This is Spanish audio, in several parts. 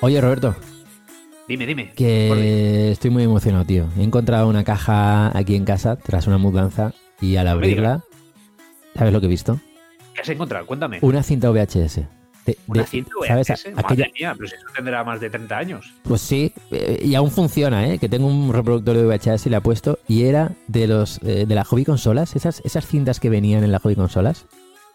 Oye, Roberto, Dime, dime. Que estoy muy emocionado, tío. He encontrado una caja aquí en casa tras una mudanza y al abrirla, ¿sabes lo que he visto? ¿Qué has encontrado? Cuéntame. Una cinta VHS. De- Una de- cinta ¿sabes? VHS. Aquella- Madre mía, pero si eso tendrá más de 30 años. Pues sí, eh, y aún funciona, ¿eh? Que tengo un reproductor de VHS y le he puesto y era de los eh, de la hobby consolas, esas esas cintas que venían en la hobby consolas.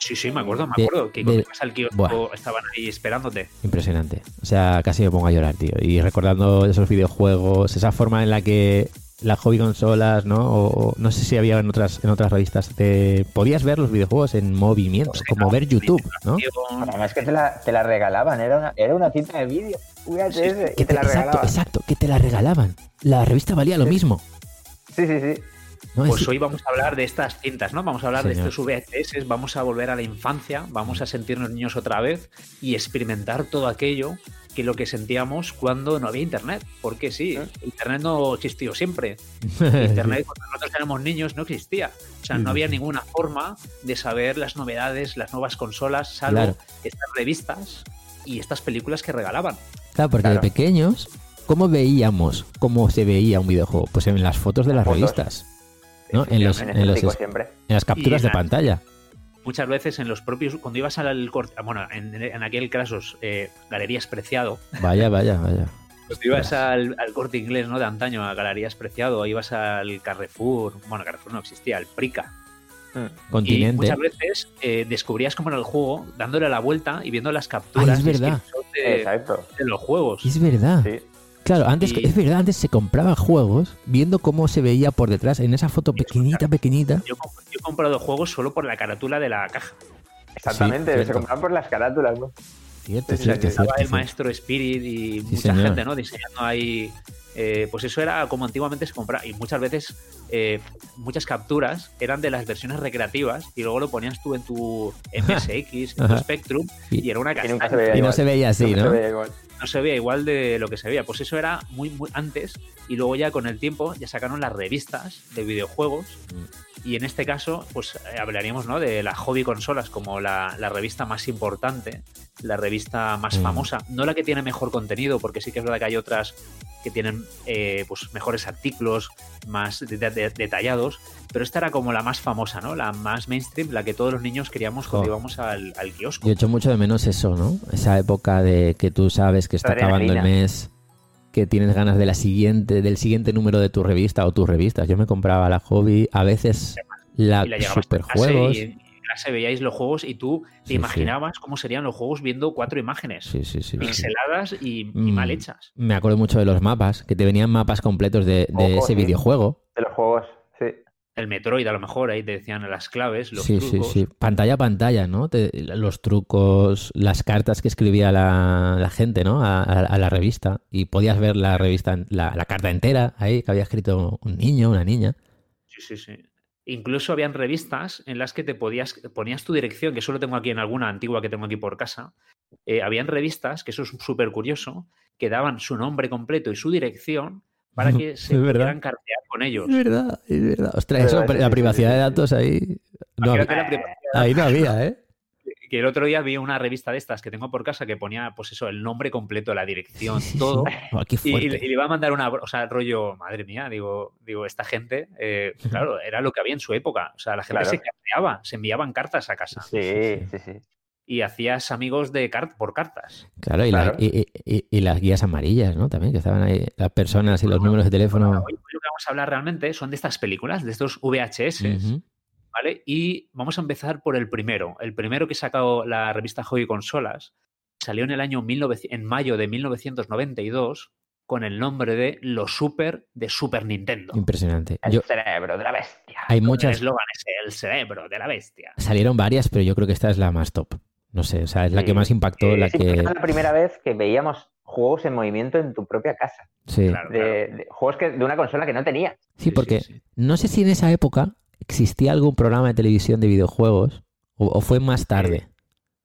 Sí, sí, me acuerdo, me De- acuerdo. Que de- cuando ibas al kiosco Buah. estaban ahí esperándote. Impresionante. O sea, casi me pongo a llorar, tío. Y recordando esos videojuegos, esa forma en la que la hobby consolas, ¿no? O, o no sé si había en otras en otras revistas te podías ver los videojuegos en movimiento, como ver YouTube, ¿no? Además que te la, te la regalaban, era una, era una cinta de vídeo. VHS, Que te la exacto, regalaban. exacto, que te la regalaban. La revista valía lo mismo. Sí, sí, sí. ¿No? Pues Es- hoy vamos a hablar de estas cintas, ¿no? Vamos a hablar de estos VHS, vamos a volver a la infancia, vamos a sentirnos niños otra vez y experimentar todo aquello que lo que sentíamos cuando no había internet. Porque sí, ¿Eh? internet no existió siempre. Internet cuando nosotros éramos niños no existía. O sea, no había ninguna forma de saber las novedades, las nuevas consolas, salvo Claro. estas revistas y estas películas que regalaban. Claro, porque Claro. de pequeños, ¿cómo veíamos cómo se veía un videojuego? Pues en las fotos de las Fotos. revistas, ¿no? En, los, En en, los- estético siempre. en las capturas de la- pantalla. Muchas veces en los propios, cuando ibas al corte, bueno, en, en aquel casos, eh, Galerías Preciado, Vaya, vaya, vaya. Pues ibas al, al corte inglés, ¿no? De antaño, a Galerías Preciado, ibas al Carrefour, bueno, Carrefour no existía, el Prica. Y Continente. muchas veces eh, descubrías cómo era el juego, dándole la vuelta y viendo las capturas Ah, es verdad. de, Exacto. de los juegos. Es verdad. Sí. Claro, antes Y- es verdad, antes se compraba juegos viendo cómo se veía por detrás en esa foto pequeñita, pequeñita. Yo, he comprado juegos solo por la carátula de la caja. Exactamente, Sí, se compraban por las carátulas, ¿no? Cierto, Sí, cierto, el maestro Spirit y Sí, mucha señor. gente, ¿no? Diseñando ahí. eh, pues eso era como antiguamente se compraba. Y muchas veces, eh, muchas capturas eran de las versiones recreativas y luego lo ponías tú en tu MSX, en tu. Spectrum Y- y era una Y nunca castaña. se veía Y no se veía así, Nunca ¿no? se veía igual. No se veía igual de lo que se veía. Pues eso era muy, muy antes y luego ya con el tiempo ya sacaron las revistas de videojuegos y en este caso pues eh, hablaríamos ¿no? de las hobby consolas como la, la revista más importante, la revista más Mm. famosa, no la que tiene mejor contenido porque sí que es verdad que hay otras que tienen eh, pues mejores artículos más de- de- de- detallados, pero esta era como la más famosa, ¿no? La más mainstream, la que todos los niños queríamos cuando Jo. íbamos al, al kiosco. Yo echo mucho de menos eso, ¿no? Esa época de que tú sabes que está acabando el mes, que tienes ganas de la siguiente, del siguiente número de tu revista o tus revistas. Yo me compraba la hobby, a veces la y la superjuegos. y clase veíais los juegos y tú te Sí, sí. imaginabas cómo serían los juegos viendo cuatro imágenes Sí, sí, sí. sí. pixeladas y, y Mm. mal hechas. Me acuerdo mucho de los mapas, que te venían mapas completos de, de Ojo, ese sí. videojuego. De los juegos. El Metroid, a lo mejor, ahí te decían las claves, los sí, sí, trucos. sí. Pantalla a pantalla, ¿no? Te- los trucos, las cartas que escribía la, la gente, ¿no? A, a- a la revista. Y podías ver la revista, la, la carta entera ahí, que había escrito un niño, una niña. Sí, sí, sí. Incluso habían revistas en las que te podías, ponías tu dirección, que solo tengo aquí en alguna antigua que tengo aquí por casa. Eh, habían revistas, que eso es súper curioso, que daban su nombre completo y su dirección para que se pudieran cartear con ellos. Es verdad, es verdad. Ostras, Es eso, la sí, privacidad sí, de datos ahí. No, había- ahí no había, ¿eh? que el otro día vi una revista de estas que tengo por casa que ponía, pues eso, el nombre completo, la dirección, todo. Oh, qué Y, y le y le iba a mandar una, o sea, rollo, madre mía, digo, digo, esta gente, eh, claro, era lo que había en su época. O sea, la gente Claro. se carteaba, se enviaban cartas a casa Sí, sí, sí, sí. Y hacías amigos de car por cartas. Claro, y, la- Claro. y- y- y las guías amarillas, ¿no? También, que estaban ahí las personas y los números de teléfono. Hoy, hoy lo que vamos a hablar realmente son de estas películas, de estos VHS. ¿vale? Y vamos a empezar por el primero. El primero que sacó la revista Hobby Consolas salió en el año 19 en mayo de 1992 con el nombre de Los Super de Super Nintendo. Impresionante. El Yo, cerebro de la bestia. hay El muchas, eslogan es el cerebro de la bestia. salieron varias, pero yo creo que esta es la más top. No sé, o sea, es la Sí. que más impactó, Eh, la Sí, que... era la primera vez que veíamos juegos en movimiento en tu propia casa. Sí. Claro, De, de- juegos que, de una consola que no tenía. Sí, porque no sé si en esa época existía algún programa de televisión de videojuegos o, o fue más tarde.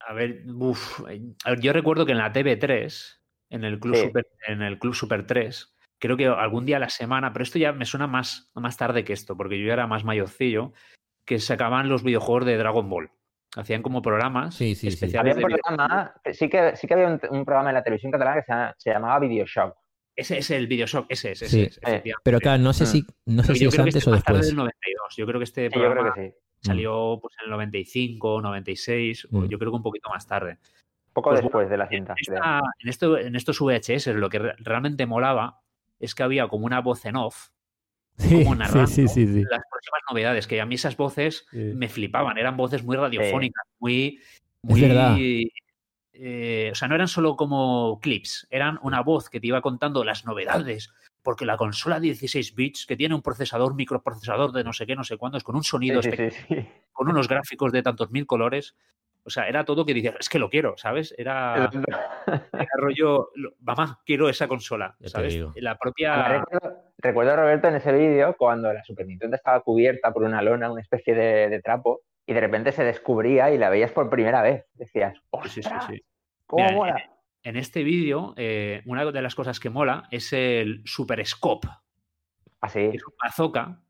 A ver, uf, a ver, yo recuerdo que en la TV3, en el Club Sí. Super, en el Club Super 3, creo que algún día a la semana, pero esto ya me suena más, más tarde que esto, porque yo ya era más mayorcillo, que sacaban los videojuegos de Dragon Ball. Hacían como programas Sí, sí, sí. especiales Había un programa, sí que, sí que había un, un programa en la televisión catalana que se, llama- se llamaba Videoshock. Ese es el Videoshock, ese es, ese Sí. es, efectivamente. Pero claro, no sé Mm. si, no sé si es antes este o después. del 92. Yo creo que este Sí, yo creo programa que sí. salió pues, en el 95, 96, o Mm. yo creo que un poquito más tarde. Poco Pues después de la cinta. esta- en esto, en estos VHS lo que re- realmente molaba es que había como una voz en off, Sí, como narrando sí, sí, sí, sí. las próximas novedades, que a mí esas voces Sí. me flipaban, eran voces muy radiofónicas, muy... Es muy verdad. eh, o sea, no eran solo como clips, eran una voz que te iba contando las novedades, porque la consola 16 bits, que tiene un procesador, microprocesador de no sé qué, no sé cuándo, es con un sonido Sí, sí, espectacular, sí, sí. con unos gráficos de tantos mil colores. O sea, era todo que dices, es que lo quiero, ¿sabes? Era, era rollo, lo- mamá, quiero esa consola, ¿sabes? La propia... Recuerdo, recuerdo a Roberto en ese vídeo cuando la Super Nintendo estaba cubierta por una lona, una especie de, de trapo, y de repente se descubría y la veías por primera vez. Decías, Sí, sí, sí. ¿Cómo Mira, mola? En este vídeo, eh, una de las cosas que mola es el Super Scope, Así. que es un bazooka,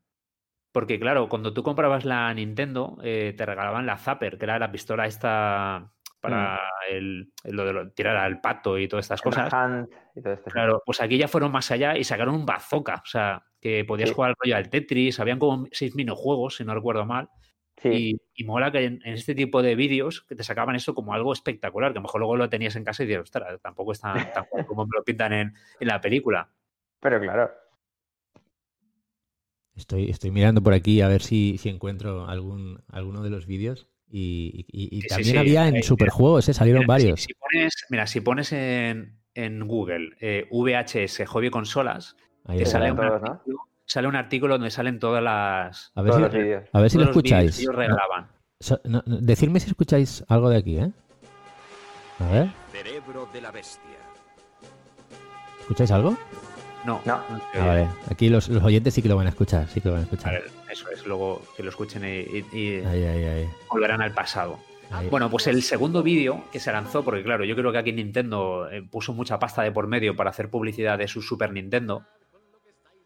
porque claro, cuando tú comprabas la Nintendo, eh, te regalaban la Zapper, que era la pistola esta para el, lo de lo- tirar al pato y todas estas cosas. Hunt y todo esto. Claro, pues aquí ya fueron más allá y sacaron un bazooka, o sea, que podías Sí. jugar al rollo al Tetris, habían como seis minijuegos, si no recuerdo mal, Sí. y, y mola que en, en este tipo de vídeos que te sacaban eso como algo espectacular, que a lo mejor luego lo tenías en casa y dices, ostras, tampoco es tan, tan como me lo pintan en, en la película. Pero claro. Estoy, estoy mirando por aquí a ver si, si encuentro algún, alguno de los vídeos. Y, y- y Sí, sí, también sí. había en Superjuegos, ¿eh? salieron Mira, varios. Si, pones, mira, si pones en, en Google eh, VHS hobby consolas, Ahí te lo sale un, todos, ¿no? artículo, sale un artículo donde salen todas las A ver Todos si, los vídeos. a ver si lo escucháis. que ellos regalaban. So- no, no, decidme si escucháis algo de aquí, ¿eh? A ver, Cerebro de la bestia. ¿escucháis algo? No, No. Ah, vale. Aquí los, los oyentes sí que lo van a escuchar, sí que lo van a escuchar. Vale, eso es, luego que lo escuchen y, y- y Ahí, ahí, ahí. volverán al pasado. ahí. Bueno, pues el segundo vídeo que se lanzó, porque claro, yo creo que aquí Nintendo eh, puso mucha pasta de por medio para hacer publicidad de su Super Nintendo.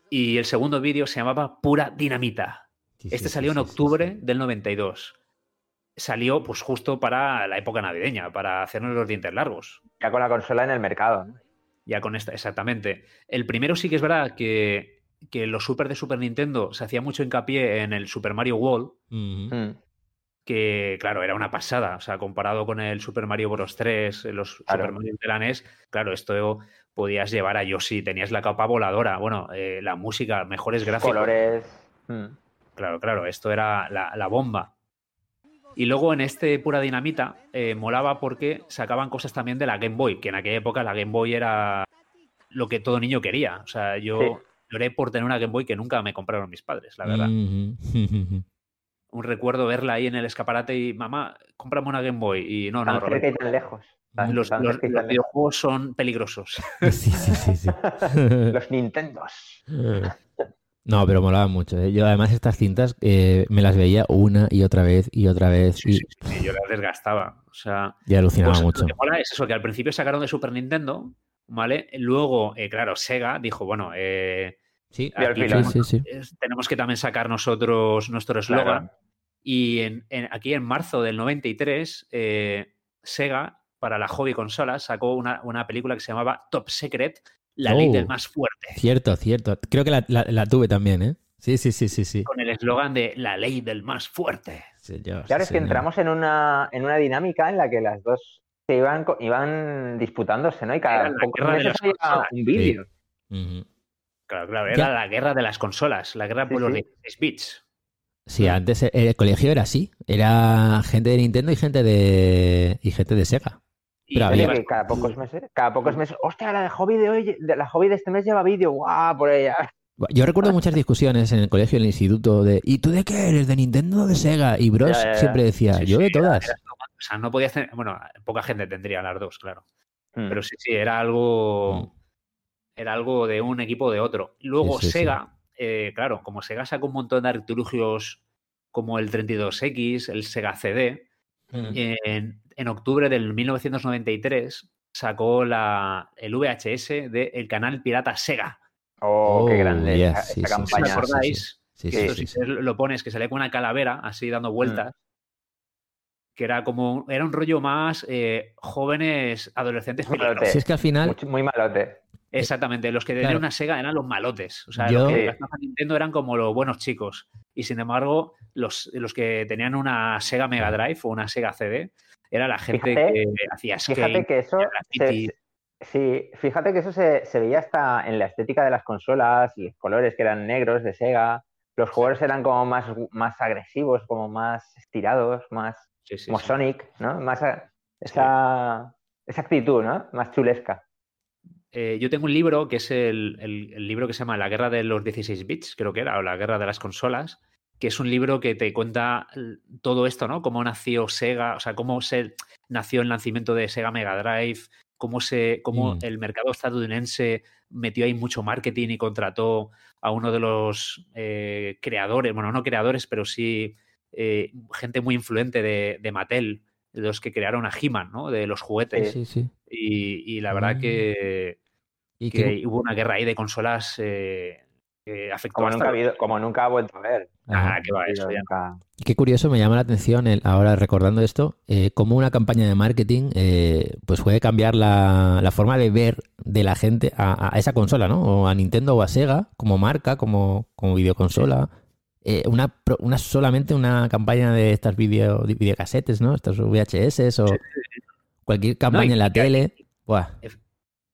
Y el segundo vídeo se llamaba Pura Dinamita. Sí, Este sí, salió en sí, octubre sí. del 92. Salió pues justo para la época navideña, para hacernos los dientes largos. Ya con la consola en el mercado. ¿no? Ya con esta, exactamente. El primero sí que es verdad que, que los Super de Super Nintendo se hacía mucho hincapié en el Super Mario World. Mm. que claro, era una pasada. O sea, comparado con el Super Mario Bros. 3, los Claro. Super Mario de la NES, claro, esto podías llevar a Yoshi, tenías la capa voladora, bueno, eh, la música, mejores gráficos. Colores. mm. Claro, claro, esto era la, la bomba. Y luego en este Pura Dinamita eh, molaba porque sacaban cosas también de la Game Boy, que en aquella época la Game Boy era lo que todo niño quería. O sea, yo Sí. lloré por tener una Game Boy que nunca me compraron mis padres, la verdad. Un recuerdo verla ahí en el escaparate y, mamá, cómprame una Game Boy. Y no, no, Roberto, tan lejos. Tan- los, tan los- los tan lejos. videojuegos son peligrosos. sí, sí, sí, sí. Los Nintendos. No, pero molaba mucho. ¿eh? Yo además estas cintas eh, me las veía una y otra vez y otra vez Sí, y, sí, sí, yo las desgastaba. O sea, y alucinaba Pues mucho. Lo que mola es eso, que al principio sacaron de Super Nintendo, ¿vale? Luego, eh, claro, Sega dijo, bueno, eh, Sí, tenemos, que también sacar nosotros nuestro eslogan. Claro. Y en- en- aquí en marzo del 93, eh, Sega, para la hobby consolas, sacó una, una película que se llamaba Top Secret, la ley Oh. del más fuerte, Cierto, cierto. Creo que la, la- la tuve también, ¿eh? Sí, sí, sí, sí, sí. con el eslogan de la ley del más fuerte. Señor, Claro, es sí, que entramos en una, en una dinámica en la que las dos se iban, iban disputándose, ¿no? Y cada pocos guerra de meses las había consolas. un vídeo. Ujú. Claro, claro, Ya. era la guerra de las consolas, la guerra Sí, por los sí. 16 bits. Sí, antes eh, el colegio era así. Era gente de Nintendo y gente de y gente de Sega. Y Pero Oye, había- que cada pocos meses, cada pocos meses, hostia, la de hobby de hoy, de la hobby de este mes lleva vídeo, guau, por ella. Yo recuerdo muchas discusiones en el colegio y en el instituto de ¿y tú de qué eres? ¿De Nintendo o de Sega? Y Bros Ya, ya, ya. siempre decía, Sí, yo sí, de todas. era- o sea, no podías tener. Bueno, poca gente tendría las dos, claro. Mm. Pero sí, sí, era algo. Era algo de un equipo o de otro. Luego Sí, sí, sí. Sega, eh, claro, como Sega sacó un montón de artilugios como el 32X, el Sega CD, Mm. en, en octubre del 1993 sacó la, el VHS del canal pirata Sega. Oh, qué Oh, grande yes, esa, sí, esa sí, sí, ¿Os acordáis? Sí, Que sí, esto, sí, si lo pones, que salía con una calavera así dando Mm. vueltas. Que era como. Era un rollo más eh, jóvenes, adolescentes. Malote. peligrosos. Si es que al final, Mucho- muy malote. Exactamente. Los que tenían Claro. una Sega eran los malotes. O sea, Yo- los que gastaban Nintendo eran como los buenos chicos. Y sin embargo, los, los que tenían una Sega Mega Drive o una Sega CD era la gente Fíjate- que hacía skate. Fíjate que eso. se- sí, fíjate que eso se, se veía hasta en la estética de las consolas, los colores que eran negros de Sega. Los jugadores eran como más, más agresivos, como más estirados, más Sí, como. Sonic, ¿no? Más esa, esa actitud, ¿no? Más chulesca. Eh, yo tengo un libro que es el, el- el libro que se llama La guerra de los 16 bits, creo que era, o La guerra de las consolas, que es un libro que te cuenta todo esto, ¿no? Cómo nació Sega, o sea, cómo se nació el nacimiento de Sega Mega Drive, cómo, se, cómo Mm. el mercado estadounidense metió ahí mucho marketing y contrató a uno de los eh, creadores, bueno, no creadores, pero sí eh, gente muy influente de, de Mattel, de los que crearon a He-Man, ¿no? De los juguetes. sí, sí. Y, y la verdad Mm. que, Y que hubo una guerra ahí de consolas eh, que afectó Como hasta... nunca, ha habido, como nunca ha vuelto a ver. ajá. Ah, que va, eso ya. Nunca- qué curioso, me llama la atención el- ahora recordando esto, eh, cómo una campaña de marketing eh, pues puede cambiar la, la forma de ver de la gente a, a esa consola, ¿no? O a Nintendo o a Sega como marca, como, como videoconsola. Eh, una, pro- una solamente una campaña de estas video, de videocasetes, ¿no? Estos VHS o cualquier campaña y en la que- tele. Buah.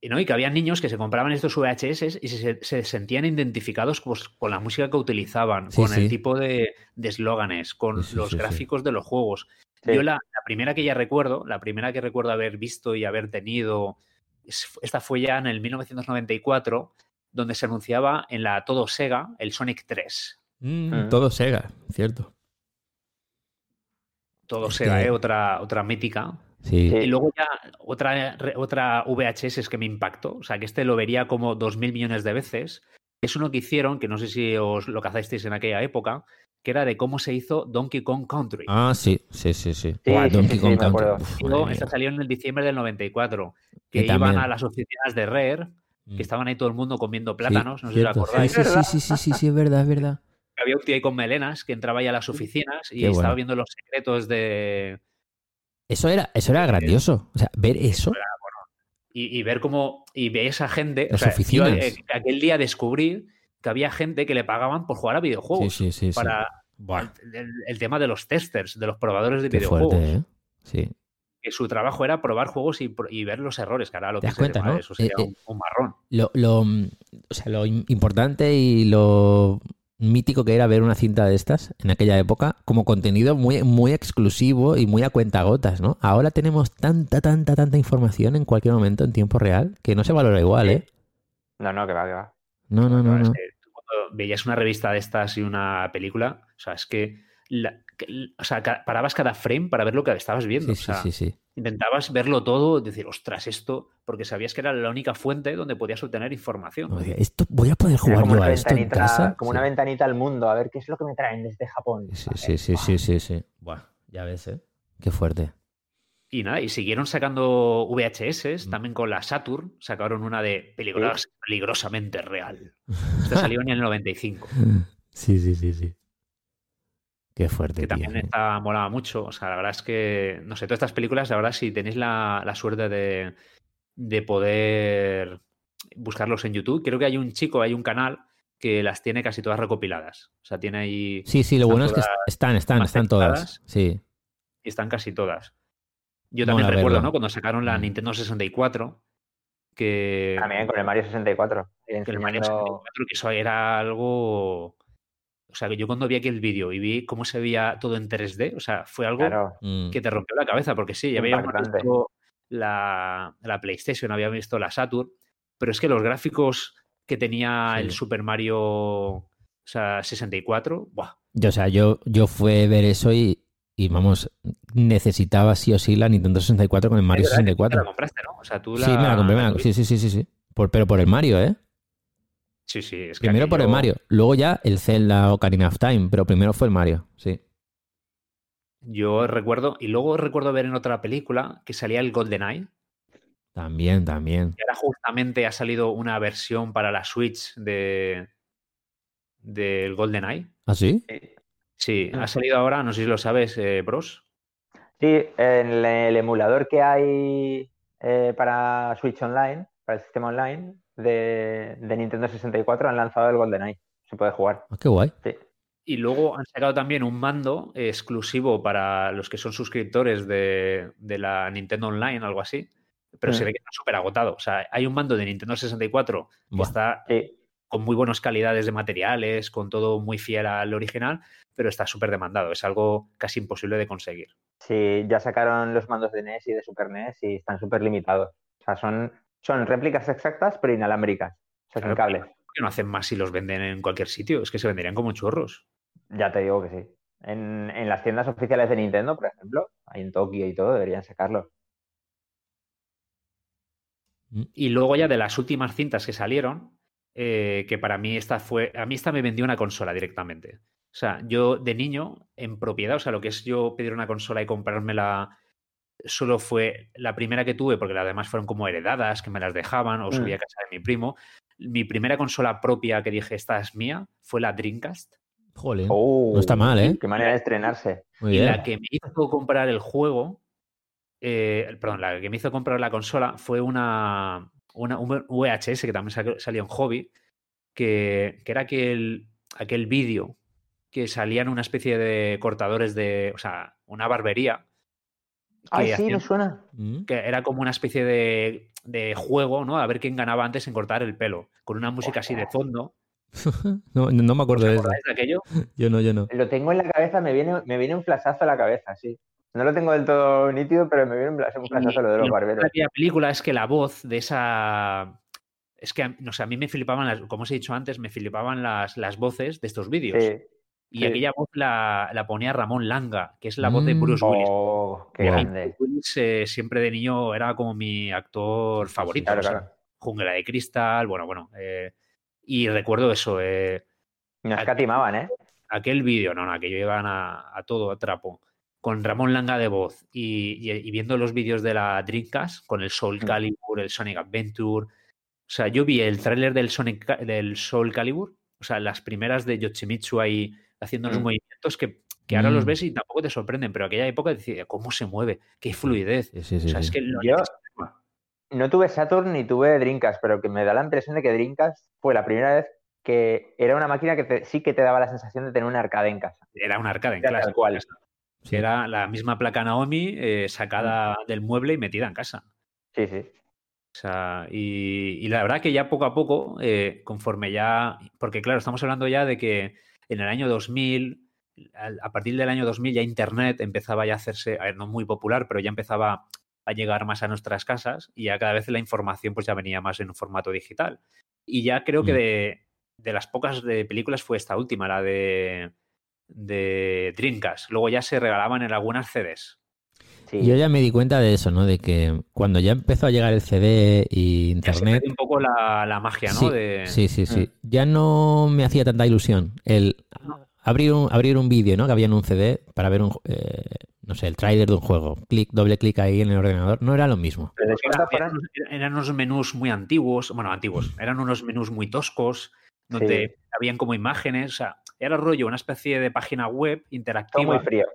Y, ¿no? y que había niños que se compraban estos VHS y se, se sentían identificados pues, con la música que utilizaban, Sí, con sí. el tipo de de eslóganes, con Sí, los sí, sí. gráficos de los juegos. Sí. Yo la, la primera que ya recuerdo, la primera que recuerdo haber visto y haber tenido, es- esta fue ya en el 1994, donde se anunciaba en la Todo Sega el Sonic 3. Mm, Mm. Todo Sega, cierto. Todo Es Sega, que- ¿eh? otra, otra mítica. Sí. Y luego ya otra, otra VHS es que me impactó, o sea que este lo vería como dos mil millones de veces. Es uno que hicieron, que no sé si os lo cazasteis en aquella época, que era de cómo se hizo Donkey Kong Country. Ah, sí, sí, sí, sí. Sí, Donkey sí, Kong Country. Uf, luego esta salió en el diciembre del 94, que Que iban también. a las oficinas de Rare, Mm. que estaban ahí todo el mundo comiendo Sí, plátanos, no sé si os acordáis. Sí, sí, sí, sí, sí, sí, sí, es verdad, es verdad. Había un tío ahí con melenas que entraba ya a las oficinas y Qué estaba bueno. viendo los secretos de... Eso era, eso era grandioso. O sea, ver eso. Y, y ver cómo... Y veías a gente... o Las sea, oficinas. eh, aquel día descubrí que había gente que le pagaban por jugar a videojuegos. Sí, sí, sí. para el, tema de los testers, de los probadores de qué videojuegos. fuerte, ¿eh? Sí. Que su trabajo era probar juegos y, y ver los errores, que ahora lo Te das piensas y dices, cuenta, ¿no? "Madre, Eso sería Eh, eh, un, un marrón. Lo, lo, o sea, lo im- importante y lo mítico que era ver una cinta de estas en aquella época como contenido muy, muy exclusivo y muy a cuentagotas, ¿no? Ahora tenemos tanta, tanta, tanta información en cualquier momento en tiempo real que no se valora igual, ¿eh? No, no, que va, que va. No, no, no, Claro, es no. que tú cuando veías una revista de estas y una película, o sea, es que, la- que- o sea, parabas cada frame para ver lo que estabas viendo. Sí, o sea, sí, sí, sí. intentabas verlo todo, decir, ostras, esto, porque sabías que era la única fuente donde podías obtener información. Esto voy a poder jugar yo a esto en casa. Como Sí. una ventanita al mundo, a ver qué es lo que me traen desde Japón. Sí, sí, sí, sí, sí, sí. Buah, ya ves, ¿eh? Qué fuerte. Y nada, y siguieron sacando VHS, Mm. también con la Saturn, sacaron una de peligrosa, peligrosamente real. Esta salió en el 95, Sí, sí, sí, sí. Qué fuerte, que tío. también esta molaba mucho. O sea, la verdad es que, no sé, todas estas películas, la verdad, si tenéis la, la suerte de, de poder buscarlos en YouTube, creo que hay un chico, hay un canal que las tiene casi todas recopiladas. O sea, tiene ahí, Sí, sí, lo bueno es que están, están, están todas. Sí. y están casi todas. Yo también Mola recuerdo, verlo. ¿no? Cuando sacaron la Mm. Nintendo 64, que... También con el Mario 64. ahí que el Mario enseñando- 64, que eso era algo. O sea, que yo cuando vi aquí el vídeo y vi cómo se veía todo en 3D, o sea, fue algo Claro, Mm. que te rompió la cabeza, porque sí, ya habíamos visto la, la PlayStation, había visto la Saturn, pero es que los gráficos que tenía Sí. el Super Mario o sea, 64, ¡buah! Yo, o sea, yo, yo fui a ver eso y, y vamos, necesitaba sí o sí la Nintendo 64 con el Mario Es verdad que tú 64. la compraste, ¿no? O sea, tú la... Sí, me la compré, me la- sí, sí, sí, sí, sí. Por- pero por el Mario, ¿eh? Sí, sí, es que Primero por el Mario, luego ya el Zelda Ocarina of Time, pero primero fue el Mario, sí. Yo recuerdo, y luego recuerdo ver en otra película que salía el GoldenEye, También, también. y ahora justamente ha salido una versión para la Switch de del GoldenEye. ¿Ah, sí? Sí, Ah. ha salido ahora, no sé si lo sabes, eh, Bros. Sí, en el, el emulador que hay eh, para Switch Online, para el sistema online de, de Nintendo 64, han lanzado el GoldenEye. Se puede jugar. Ah, qué guay. Sí. Y luego han sacado también un mando exclusivo para los que son suscriptores de, de la Nintendo Online, algo así. Pero se Mm. ve que está súper agotado. O sea, hay un mando de Nintendo 64 que Buah. está Sí, con muy buenas calidades de materiales, con todo muy fiel al original, pero está súper demandado. Es algo casi imposible de conseguir. sí, ya sacaron los mandos de NES y de Super NES y están súper limitados. O sea, son, son réplicas exactas, pero inalámbricas. O sea, sin Claro, cables. ¿Por qué no hacen más si los venden en cualquier sitio? Es que se venderían como chorros. Ya te digo que sí. En, en las tiendas oficiales de Nintendo, por ejemplo, ahí en Tokio y todo, deberían sacarlos. Y luego ya de las últimas cintas que salieron, eh, que para mí esta fue, a mí esta me vendió una consola directamente. O sea, yo de niño, en propiedad, o sea, lo que es yo pedir una consola y comprármela, solo fue la primera que tuve, porque las demás fueron como heredadas, que me las dejaban, o Mm. subía a casa de mi primo. Mi primera consola propia que dije, esta es mía, fue la Dreamcast. Jolín. Oh, no está mal, ¿eh? Qué manera de estrenarse. Muy Y bien. la que me hizo comprar el juego, eh, perdón, la que me hizo comprar la consola fue una, una un VHS que también salió- salió en Hobby, que, que era aquel, aquel vídeo que salían una especie de cortadores de, o sea, una barbería. Ay, sí, me suena. Mm. que era como una especie de, de juego, ¿no? A ver quién ganaba antes en cortar el pelo, con una música así de fondo. No, no me acuerdo de eso. ¿Recordáis de aquello? Yo no, yo no. Lo tengo en la cabeza, me viene, me viene un flashazo a la cabeza, sí. No lo tengo del todo nítido, pero me viene un flas- un flashazo lo de los lo barberos. aquella película es que la voz de esa. Es que, no sé, a mí me flipaban, las, como os he dicho antes, me flipaban las, las voces de estos vídeos. Sí. Y sí. aquella voz la, la ponía Ramón Langa, que es la voz de Bruce Willis. Oh, qué grande. Bruce Willis eh, siempre de niño era como mi actor favorito. Claro, o sea, claro. Jungla de Cristal, bueno, bueno. eh, y recuerdo eso, eh, No escatimaban, ¿eh? aquel vídeo, no, no, aquello iban a, a todo, a trapo, con Ramón Langa de voz y, y- y viendo los vídeos de la Dreamcast, con el Soul Mm. Calibur, el Sonic Adventure. O sea, yo vi el tráiler del Sonic del Soul Calibur, o sea, las primeras de Yoshimitsu ahí haciendo unos Mm. movimientos que, que ahora los Mm. ves y tampoco te sorprenden, pero aquella época decía, ¿cómo se mueve? ¿Qué fluidez? Sí, sí, O sí, sea, es que Yo-. No tuve Saturn ni tuve Dreamcast, pero que me da la impresión de que Dreamcast fue la primera vez que era una máquina que te- sí que te daba la sensación de tener un arcade en casa. Era un arcade en tal cual. Sí. Era la misma placa Naomi eh, sacada del mueble y metida en casa. Sí, sí. O sea, y, y la verdad que ya poco a poco, eh, conforme ya, porque claro, estamos hablando ya de que en el año 2000, al- a partir del año 2000 ya Internet empezaba ya a hacerse, a ver, no muy popular, pero ya empezaba a llegar más a nuestras casas y ya cada vez la información pues ya venía más en un formato digital. Y ya creo que Mm. de, de las pocas de películas fue esta última, la de, de Dreamcast. Luego ya se regalaban en algunas CDs. Sí. Yo ya me di cuenta de eso, ¿no? De que cuando ya empezó a llegar el CD y Ya se internet, un poco la, la magia, ¿no? Sí, de, sí, sí, sí. Ya no me hacía tanta ilusión el abrir un, abrir un vídeo, ¿no? Que había en un CD para ver un, eh, no sé, el tráiler de un juego. Clic, doble clic ahí en el ordenador. No era lo mismo. Pero eran, unos menús muy antiguos, bueno, antiguos, eran unos menús muy toscos, donde habían como imágenes, o sea, era rollo, una especie de página web todo interactiva, muy frío.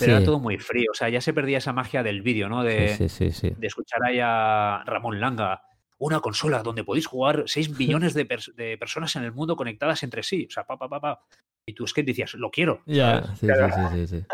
Pero era todo muy frío, o sea, ya se perdía esa magia del vídeo, ¿no? De, sí, sí, sí, sí. de escuchar ahí a Ramón Langa, una consola donde podéis jugar 6 millones de, pers- de personas en el mundo conectadas entre sí, o sea, pa, pa, pa, pa. Y tú es que decías, lo quiero. Ya, sí, Claro. sí, sí.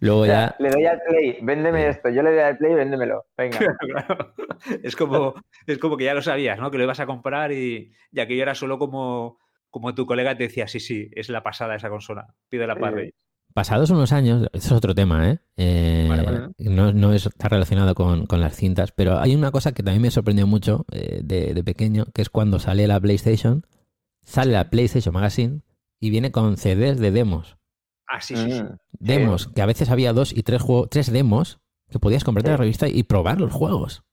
Luego O sea, ya, le doy al play, véndeme Sí. esto. Yo le doy al play, véndemelo. Venga. Claro. Es como, es como que ya lo sabías, ¿no? Que lo ibas a comprar y, y aquello era solo como, como tu colega te decía, sí, sí, es la pasada esa consola, para sí. Reyes. Pasados unos años, eso es otro tema, ¿eh? Eh, Vale, vale. No, no es- está relacionado con, con las cintas, pero hay una cosa que también me sorprendió mucho eh, de, de pequeño, que es cuando sale la PlayStation, sale la PlayStation Magazine y viene con CDs de demos. Ah, sí, sí, sí. Mm, Demos, que a veces había dos y tres juegos, tres demos que podías comprarte Sí. la revista y probar los juegos.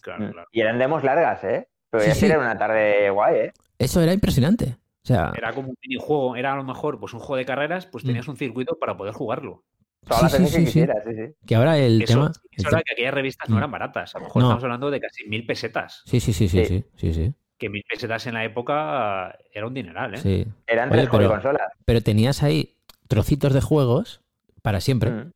Claro, mm. claro. Y eran demos largas, ¿eh? Pero Sí, ya sí. era una tarde guay, ¿eh? Eso era impresionante. Sea, Era como un minijuego, era a lo mejor pues un juego de carreras, pues Mm. tenías un circuito para poder jugarlo. Todas las Sí, sí, que sí, sí. quisieras, sí, sí. que ahora el Eso, tema... era te- que aquellas revistas no Mm. eran baratas. A lo mejor No. estamos hablando de casi mil pesetas. Sí, sí, sí, sí, Sí. sí, sí, sí, Que mil pesetas en la época era un dineral, ¿eh? sí. Eran Oye, tres pero- consolas. Pero tenías ahí trocitos de juegos para siempre. Mm.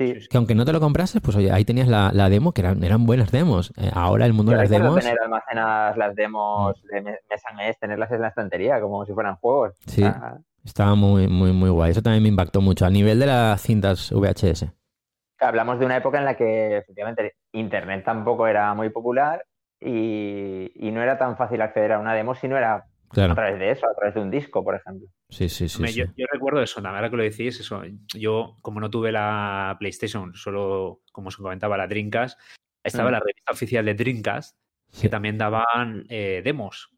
Sí. Que aunque no te lo comprases, pues oye, ahí tenías la, la demo, que eran, eran buenas demos. Eh, ahora el mundo de las demos... tener almacenadas las demos de me- mes a mes, tenerlas en la estantería como si fueran juegos. Sí. Ah, Estaba muy, muy, muy guay. Eso también me impactó mucho. A nivel de las cintas VHS. Hablamos de una época en la que efectivamente Internet tampoco era muy popular y, y no era tan fácil acceder a una demo si no era a través de eso, a través de un disco, por ejemplo. Sí, sí, sí. Hombre, sí. Yo, yo recuerdo eso, ahora que lo decís, eso. Yo, como no tuve la PlayStation, solo, como se comentaba, la Dreamcast, estaba Mm. la revista oficial de Dreamcast, Sí. que también daban eh, demos.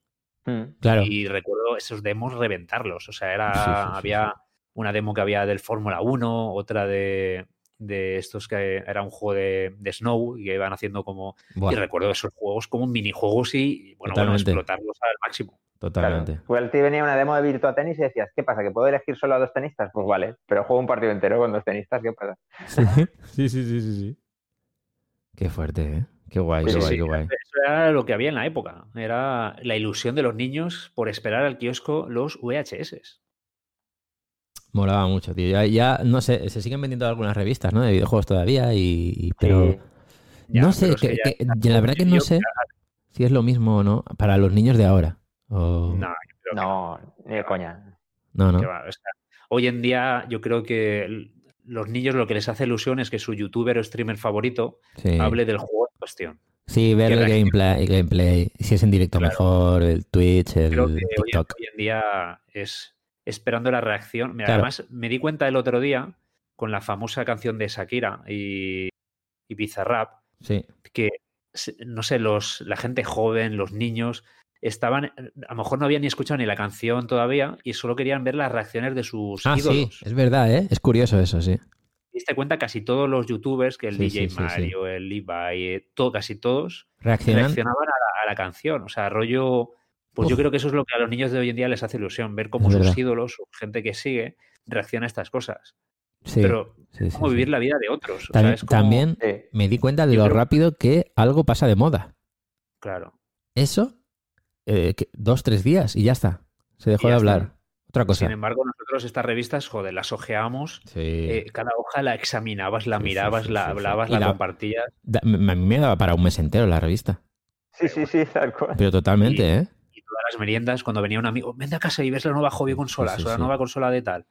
Mm. Claro. Y recuerdo esos demos reventarlos. O sea, era, Sí, sí, sí, había una demo que había del Fórmula 1, otra de, de estos que era un juego de, de Snow y que iban haciendo como. Y recuerdo esos juegos como minijuegos y, bueno, bueno, explotarlos al máximo. Totalmente. Claro. Igual te venía una demo de Virtua Tennis y decías, ¿qué pasa? ¿Que puedo elegir solo a dos tenistas? Pues vale, pero juego un partido entero con dos tenistas, ¿qué pasa? Sí, sí, sí, sí, sí. Qué fuerte, ¿eh? Qué guay, Pues qué sí, guay, sí, qué guay. Eso era lo que había en la época. Era la ilusión de los niños por esperar al kiosco los VHS. Molaba mucho, tío. Ya, ya, no sé, se siguen vendiendo algunas revistas, ¿no? De videojuegos todavía, y, y- pero Sí. Ya, no sé, pero es que que- ya que- está la verdad que no sé si es lo mismo o no para los niños de ahora. O... No, yo creo que No, ni de coña. no, no. O sea, hoy en día yo creo que los niños lo que les hace ilusión es que su youtuber o streamer favorito Sí. hable del juego en cuestión. Sí, ver el gameplay, gameplay, si es en directo Claro. mejor, el Twitch, el Creo que hoy, en- TikTok. hoy en día es esperando la reacción. Mira, Claro. Además, me di cuenta el otro día con la famosa canción de Shakira y, y Bizarrap Sí, que, no sé, los, la gente joven, los niños, estaban, a lo mejor no habían ni escuchado ni la canción todavía y solo querían ver las reacciones de sus ah, sí, ídolos. es verdad, ¿eh? Es curioso eso, sí. Te diste cuenta casi todos los youtubers, que el Sí, DJ sí, sí, sí. Mario, el Levi, eh, todo, casi todos, Reaccionan. reaccionaban a la, a la canción. O sea, rollo. Pues yo creo que eso es lo que a los niños de hoy en día les hace ilusión, ver cómo Es sus verdad. ídolos, gente que sigue, reacciona a estas cosas. Sí, Pero sí, sí, cómo sí. vivir la vida de otros. O sea, También, es como- también Sí. me di cuenta de lo creo- rápido que algo pasa de moda. Claro. Eso, eh, dos, tres días y ya está. Se dejó de está. hablar. Otra cosa. Sin embargo, nosotros estas revistas, joder, las ojeamos Sí. Eh, cada hoja la examinabas, la Sí, mirabas, sí, la hablabas, la, la- compartías. Da- a mí me daba para un mes entero la revista. Sí, sí, sí, tal cual. Pero totalmente, Y- ¿eh? Y todas las meriendas, cuando venía un amigo, ven a casa y ves la nueva hobby consola, sí, o la sí. nueva consola de tal.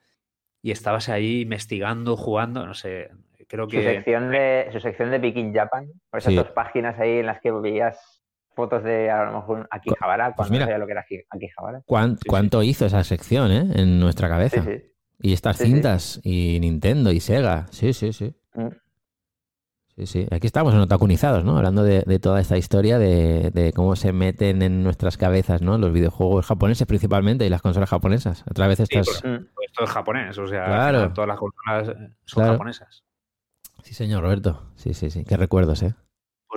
Y estabas ahí investigando, jugando, no sé, creo Su que... sección de, su sección de Peking Japan, por esas Sí. dos páginas ahí en las que veías fotos de a lo mejor Akihabara, Pues cuando mira. no sabía lo que era Aki- Akihabara. ¿Cuán- sí. ¿Cuánto hizo esa sección, eh? En nuestra Sí, cabeza. sí. Y estas Sí, sí. cintas, y Nintendo, y Sega. Sí, sí, sí. Mm. Sí, sí. Aquí estamos en Otakunizados, ¿no? Hablando de, de toda esta historia de, de cómo se meten en nuestras cabezas, ¿no? Los videojuegos japoneses principalmente y las consolas japonesas. A través de Sí, estas... pues- Mm. pues esto es japonés, o sea, al Claro. final todas las consolas son Claro. japonesas. Sí, señor Roberto. Sí, sí, sí. Qué recuerdos, ¿eh?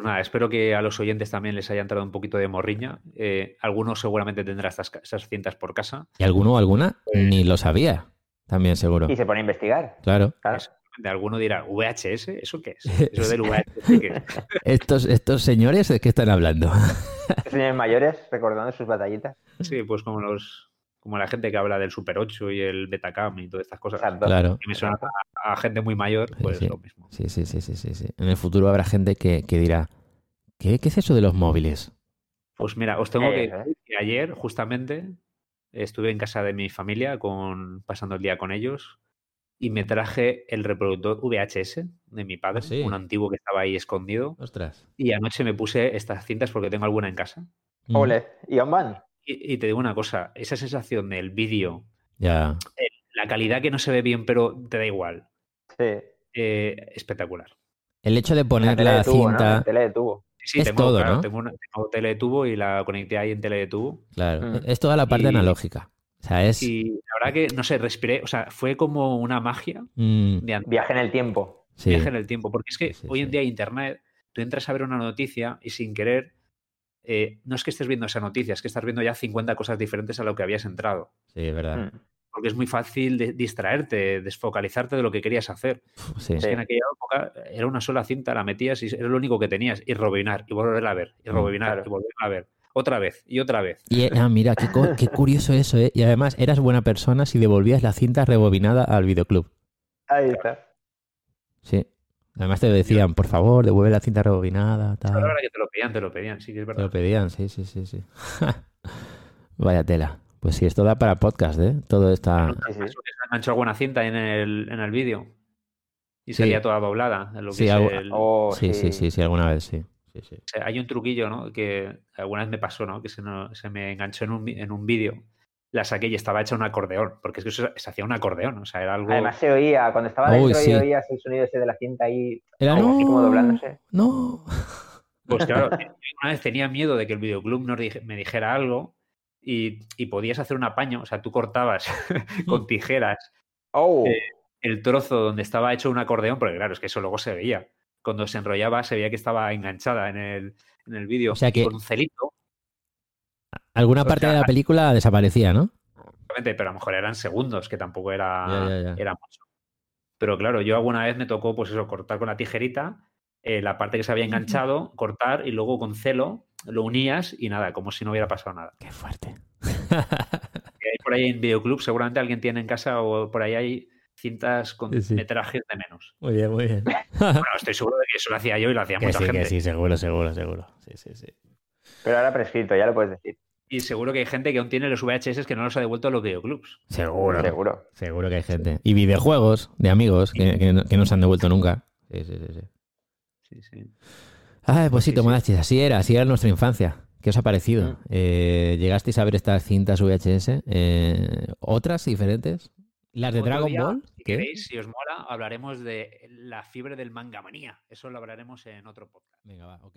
Pues nada, espero que a los oyentes también les haya entrado un poquito de morriña. Eh, algunos seguramente tendrán estas, esas cintas por casa. Y alguno o alguna Pues- ni lo sabía. También seguro. Y se pone a investigar. Claro. Claro. De alguno dirá, ¿VHS? ¿Eso qué es? Eso del VHS, ¿qué es? Estos, estos señores, ¿de qué están hablando? Señores mayores recordando sus batallitas. Sí, pues como los como la gente que habla del Super 8 y el Betacam y todas estas cosas. Claro. Que me suena a, a gente muy mayor, pues sí. lo mismo. Sí, sí, sí, sí, sí, sí. En el futuro habrá gente que, que dirá, ¿qué, ¿qué es eso de los móviles? Pues mira, os tengo que Eh, decir que ayer justamente estuve en casa de mi familia con pasando el día con ellos y me traje el reproductor VHS de mi padre, Ah, sí. un antiguo que estaba ahí escondido Ostras. y anoche me puse estas cintas porque tengo alguna en casa. Mm, Ole. ¿Y van? Y, y te digo una cosa, esa sensación del vídeo, Ya. la calidad que no se ve bien pero te da igual, Sí. eh, espectacular. El hecho de poner la de tubo, ¿no? cinta... La tele de tubo. Sí, Es tengo, todo, claro, ¿no? tengo, una, tengo tele de tubo y la conecté ahí en tele de tubo. Claro, Mm. es toda la parte Y- analógica. O sea, es... Y la verdad que, no sé, respiré, o sea, fue como una magia Mm, de Viaje en el tiempo. sí. viaje en el tiempo. Porque es que Sí, sí, hoy en día Internet, tú entras a ver una noticia y sin querer, eh, no es que estés viendo esa noticia, es que estás viendo ya 50 cosas diferentes a lo que habías entrado. Sí, es verdad. Mm. Porque es muy fácil de- distraerte, desfocalizarte de lo que querías hacer. Sí. Es que en aquella época era una sola cinta, la metías y era lo único que tenías. Y rebobinar, y volverla a ver, y Mm, rebobinar, claro. y volverla a ver. Otra vez, y otra vez. Y, eh, ah, mira, qué, qué curioso eso, ¿eh? Y además, eras buena persona si devolvías la cinta rebobinada al videoclub. Ahí está. Sí. Además te decían, por favor, devuelve la cinta rebobinada, tal. la verdad que te lo pedían, te lo pedían, sí que es Te verdad. lo pedían, sí, sí, sí, sí. Vaya tela. Pues sí, esto da para podcast, ¿eh? Todo está... Se enganchó alguna cinta en el, en el vídeo. Y Sí. salía toda doblada. en lo que Sí, es algo- el- Oh, Sí, sí, sí, sí, alguna vez sí. Sí, sí. O sea, hay un truquillo, ¿no? Que alguna vez me pasó, ¿no? Que se, no- se me enganchó en un, en un vídeo. La saqué y estaba hecha un acordeón. Porque es que eso se hacía un acordeón. O sea, era algo. Además se oía, cuando estaba Uy, dentro sí. y oías el sonido ese de la cinta ahí, Era como, no, así como doblándose. no. Pues claro, yo una vez tenía miedo de que el videoclub me dijera algo y, y podías hacer un apaño. O sea, tú cortabas con tijeras Oh, Eh, el trozo donde estaba hecho un acordeón, porque claro, es que eso luego se veía. Cuando se enrollaba se veía que estaba enganchada en el, en el vídeo O sea que- con un celito, Alguna O parte sea, de la película desaparecía, ¿no? obviamente, pero a lo mejor eran segundos, que tampoco era, Ya, ya, ya. era mucho. Pero claro, yo alguna vez me tocó, pues eso, cortar con la tijerita eh, la parte que se había enganchado, cortar y luego con celo lo unías y nada, como si no hubiera pasado nada. Qué fuerte. Hay por ahí en videoclub, seguramente alguien tiene en casa o por ahí hay cintas con Sí, sí. metrajes de menos. Muy bien, muy bien. Bueno, estoy seguro de que eso lo hacía yo y lo hacía que mucha sí, gente. que sí, seguro, seguro, seguro. Sí, sí, sí. pero ahora prescrito, ya lo puedes decir. Y seguro que hay gente que aún tiene los VHS que no los ha devuelto a los videoclubs. Seguro. Seguro. Seguro que hay gente. Y videojuegos de amigos que, que no, que no se han devuelto nunca. Sí, sí, sí. sí. Sí, sí. Ay, pues sí, Sí, sí. Tomodachis, así era, así era nuestra infancia. ¿Qué os ha parecido? Mm. Eh, ¿Llegasteis a ver estas cintas VHS? Eh, ¿Otras diferentes? ¿Las de Otro Dragon día, Ball? Si ¿Qué? queréis, si os mola, hablaremos de la fiebre del manga manía. Eso lo hablaremos en otro podcast. Venga, va, ok.